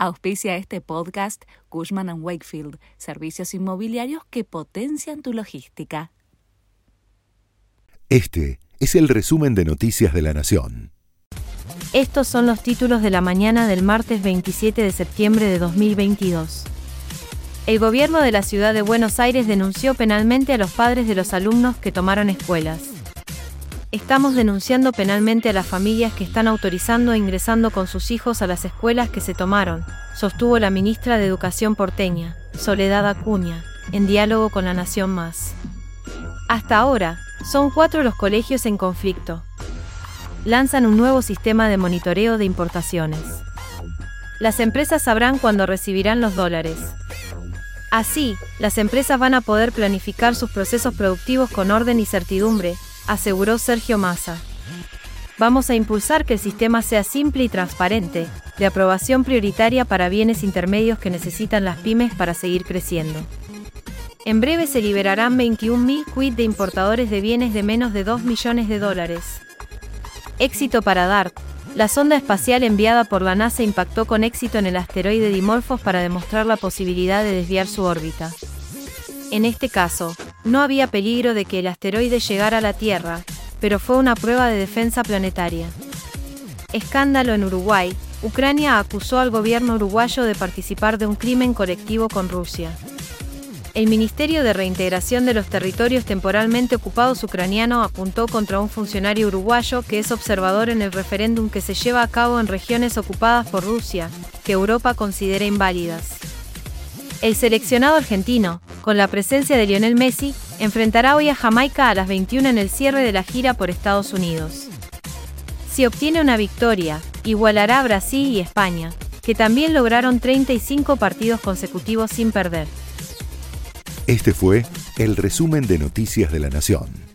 Auspicia este podcast Cushman ⁇ Wakefield, servicios inmobiliarios que potencian tu logística. Este es el resumen de Noticias de la Nación. Estos son los títulos de la mañana del martes 27 de septiembre de 2022. El gobierno de la ciudad de Buenos Aires denunció penalmente a los padres de los alumnos que tomaron escuelas. Estamos denunciando penalmente a las familias que están autorizando e ingresando con sus hijos a las escuelas que se tomaron, sostuvo la ministra de Educación porteña, Soledad Acuña, en diálogo con La Nación Más. Hasta ahora, son cuatro los colegios en conflicto. Lanzan un nuevo sistema de monitoreo de importaciones. Las empresas sabrán cuándo recibirán los dólares. Así, las empresas van a poder planificar sus procesos productivos con orden y certidumbre, aseguró Sergio Massa. Vamos a impulsar que el sistema sea simple y transparente, de aprobación prioritaria para bienes intermedios que necesitan las pymes para seguir creciendo. En breve se liberarán 21.000 quid de importadores de bienes de menos de 2 millones de dólares. Éxito para DART. La sonda espacial enviada por la NASA impactó con éxito en el asteroide Dimorphos para demostrar la posibilidad de desviar su órbita. En este caso, no había peligro de que el asteroide llegara a la Tierra, pero fue una prueba de defensa planetaria. Escándalo en Uruguay, Ucrania acusó al gobierno uruguayo de participar de un crimen colectivo con Rusia. El Ministerio de Reintegración de los Territorios Temporalmente Ocupados ucraniano apuntó contra un funcionario uruguayo que es observador en el referéndum que se lleva a cabo en regiones ocupadas por Rusia, que Europa considera inválidas. El seleccionado argentino, con la presencia de Lionel Messi, enfrentará hoy a Jamaica a las 21 en el cierre de la gira por Estados Unidos. Si obtiene una victoria, igualará a Brasil y España, que también lograron 35 partidos consecutivos sin perder. Este fue el resumen de Noticias de la Nación.